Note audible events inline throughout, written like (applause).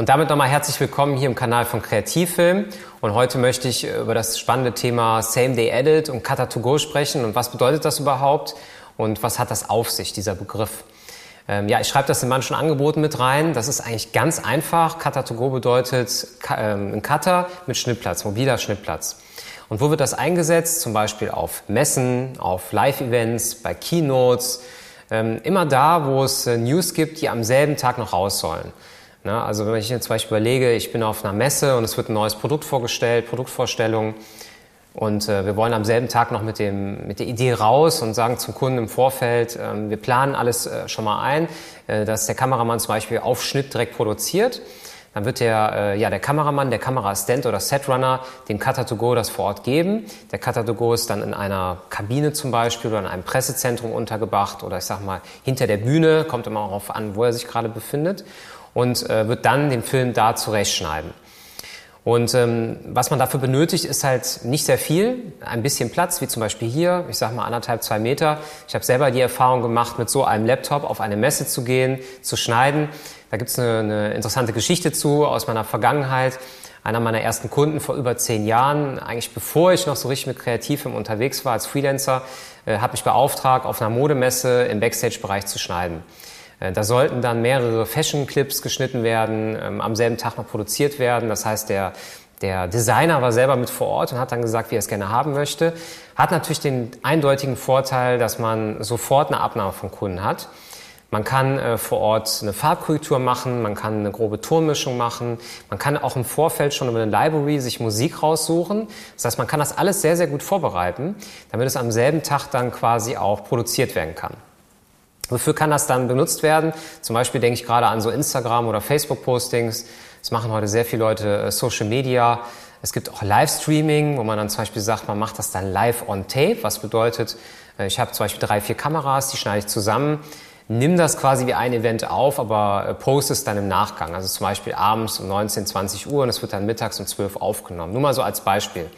Und damit nochmal herzlich willkommen hier im Kanal von Kreativfilm. Und heute möchte ich über das spannende Thema Same Day Edit und Cutter to Go sprechen. Und was bedeutet das überhaupt? Und was hat das auf sich, dieser Begriff? Ähm, ja, ich schreibe das in manchen Angeboten mit rein. Das ist eigentlich ganz einfach. Cutter to Go bedeutet ähm, ein Cutter mit Schnittplatz, mobiler Schnittplatz. Und wo wird das eingesetzt? Zum Beispiel auf Messen, auf Live-Events, bei Keynotes. Ähm, immer da, wo es äh, News gibt, die am selben Tag noch raus sollen. Na, also wenn ich mir zum Beispiel überlege, ich bin auf einer Messe und es wird ein neues Produkt vorgestellt, Produktvorstellung, und äh, wir wollen am selben Tag noch mit, dem, mit der Idee raus und sagen zum Kunden im Vorfeld, äh, wir planen alles äh, schon mal ein, äh, dass der Kameramann zum Beispiel auf Schnitt direkt produziert. Dann wird der, äh, ja, der Kameramann, der Kameraassistent oder Setrunner dem Cutter to Go das vor Ort geben. Der Cutter to Go ist dann in einer Kabine zum Beispiel oder in einem Pressezentrum untergebracht oder ich sag mal hinter der Bühne, kommt immer darauf an, wo er sich gerade befindet und äh, wird dann den Film da zurechtschneiden. Und ähm, was man dafür benötigt, ist halt nicht sehr viel. Ein bisschen Platz, wie zum Beispiel hier, ich sage mal anderthalb, zwei Meter. Ich habe selber die Erfahrung gemacht, mit so einem Laptop auf eine Messe zu gehen, zu schneiden. Da gibt's eine, eine interessante Geschichte zu aus meiner Vergangenheit. Einer meiner ersten Kunden vor über zehn Jahren, eigentlich bevor ich noch so richtig mit Kreativem unterwegs war als Freelancer, äh, hat mich beauftragt, auf einer Modemesse im Backstage-Bereich zu schneiden. Äh, da sollten dann mehrere Fashion-Clips geschnitten werden, ähm, am selben Tag noch produziert werden. Das heißt, der, der Designer war selber mit vor Ort und hat dann gesagt, wie er es gerne haben möchte. Hat natürlich den eindeutigen Vorteil, dass man sofort eine Abnahme vom Kunden hat. Man kann äh, vor Ort eine Farbkorrektur machen, man kann eine grobe Tonmischung machen, man kann auch im Vorfeld schon über eine Library sich Musik raussuchen. Das heißt, man kann das alles sehr, sehr gut vorbereiten, damit es am selben Tag dann quasi auch produziert werden kann. Wofür kann das dann benutzt werden? Zum Beispiel denke ich gerade an so Instagram- oder Facebook-Postings. Das machen heute sehr viele Leute äh, Social Media. Es gibt auch Livestreaming, wo man dann zum Beispiel sagt, man macht das dann live on tape, was bedeutet, äh, ich habe zum Beispiel drei, vier Kameras, die schneide ich zusammen, nimm das quasi wie ein Event auf, aber äh, poste es dann im Nachgang. Also zum Beispiel abends um 19, 20 Uhr und es wird dann mittags um 12 aufgenommen. Nur mal so als Beispiel.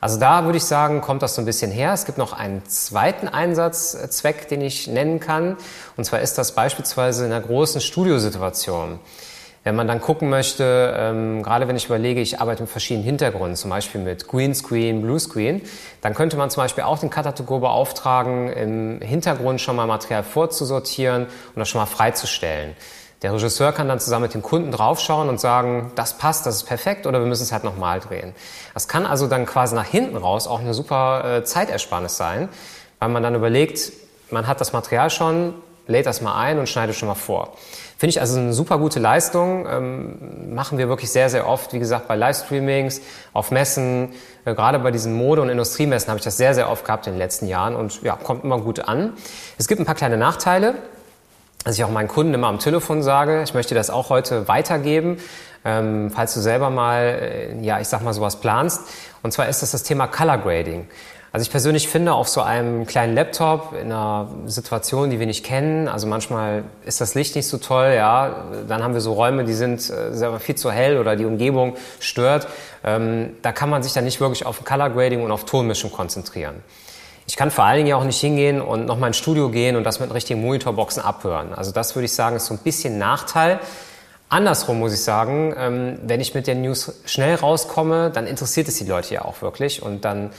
Also da würde ich sagen, kommt das so ein bisschen her. Es gibt noch einen zweiten Einsatzzweck, den ich nennen kann. Und zwar ist das beispielsweise in einer großen Studiosituation. Wenn man dann gucken möchte, ähm, gerade wenn ich überlege, ich arbeite mit verschiedenen Hintergründen, zum Beispiel mit Greenscreen, Bluescreen, dann könnte man zum Beispiel auch den Cutter beauftragen, im Hintergrund schon mal Material vorzusortieren und das schon mal freizustellen. Der Regisseur kann dann zusammen mit dem Kunden draufschauen und sagen, das passt, das ist perfekt oder wir müssen es halt nochmal drehen. Das kann also dann quasi nach hinten raus auch eine super äh, Zeitersparnis sein, weil man dann überlegt, man hat das Material schon, lädt das mal ein und schneidet schon mal vor. Finde ich also eine super gute Leistung. Ähm, machen wir wirklich sehr, sehr oft, wie gesagt, bei Livestreamings, auf Messen, äh, gerade bei diesen Mode- und Industriemessen habe ich das sehr, sehr oft gehabt in den letzten Jahren und ja, kommt immer gut an. Es gibt ein paar kleine Nachteile was ich auch meinen Kunden immer am Telefon sage. Ich möchte das auch heute weitergeben, ähm, falls du selber mal, äh, ja, ich sag mal sowas planst. Und zwar ist das das Thema Color Grading. Also ich persönlich finde auf so einem kleinen Laptop in einer Situation, die wir nicht kennen, also manchmal ist das Licht nicht so toll, ja, dann haben wir so Räume, die sind äh, viel zu hell oder die Umgebung stört. Ähm, da kann man sich dann nicht wirklich auf Color Grading und auf Tonmischung konzentrieren. Ich kann vor allen Dingen ja auch nicht hingehen und nochmal ins Studio gehen und das mit richtigen Monitorboxen abhören. Also das würde ich sagen, ist so ein bisschen Nachteil. Andersrum muss ich sagen, ähm, wenn ich mit den News schnell rauskomme, dann interessiert es die Leute ja auch wirklich und dann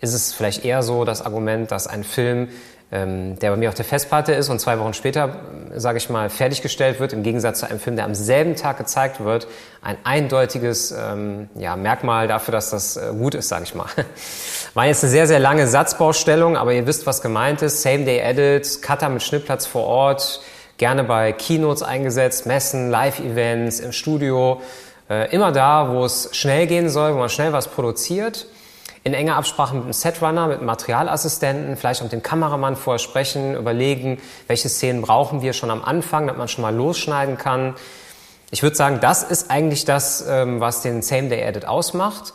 ist es vielleicht eher so das Argument, dass ein Film, ähm, der bei mir auf der Festplatte ist und zwei Wochen später, sage ich mal, fertiggestellt wird, im Gegensatz zu einem Film, der am selben Tag gezeigt wird, ein eindeutiges ähm, ja, Merkmal dafür, dass das äh, gut ist, sage ich mal. (laughs) War jetzt eine sehr, sehr lange Satzbaustellung, aber ihr wisst, was gemeint ist. Same Day Edit, Cutter mit Schnittplatz vor Ort, gerne bei Keynotes eingesetzt, Messen, Live-Events, im Studio, äh, immer da, wo es schnell gehen soll, wo man schnell was produziert. In enger Absprache mit einem Setrunner, mit einem Materialassistenten, vielleicht auch mit dem Kameramann vorher sprechen, überlegen, welche Szenen brauchen wir schon am Anfang, damit man schon mal losschneiden kann. Ich würde sagen, das ist eigentlich das, ähm, was den Same-Day-Edit ausmacht.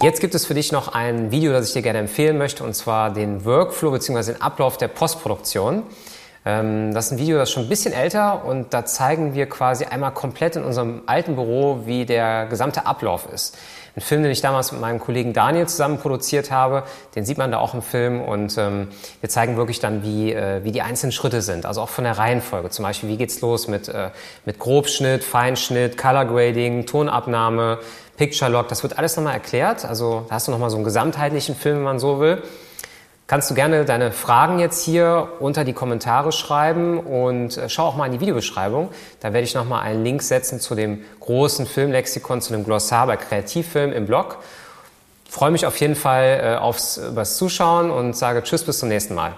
Jetzt gibt es für dich noch ein Video, das ich dir gerne empfehlen möchte, und zwar den Workflow bzw. den Ablauf der Postproduktion. Ähm, das ist ein Video, das ist schon ein bisschen älter und da zeigen wir quasi einmal komplett in unserem alten Büro, wie der gesamte Ablauf ist. Ein Film, den ich damals mit meinem Kollegen Daniel zusammen produziert habe, den sieht man da auch im Film und ähm, wir zeigen wirklich dann, wie, äh, wie die einzelnen Schritte sind, also auch von der Reihenfolge. Zum Beispiel, wie geht's los mit, äh, mit Grobschnitt, Feinschnitt, Color Grading, Tonabnahme, Picture Lock, das wird alles nochmal erklärt. Also da hast du nochmal so einen gesamtheitlichen Film, wenn man so will kannst du gerne deine Fragen jetzt hier unter die Kommentare schreiben und äh, schau auch mal in die Videobeschreibung. Da werde ich nochmal einen Link setzen zu dem großen Filmlexikon, zu dem Glossar bei Kreativfilm im Blog. freue mich auf jeden Fall äh, aufs, übers Zuschauen und sage Tschüss bis zum nächsten Mal.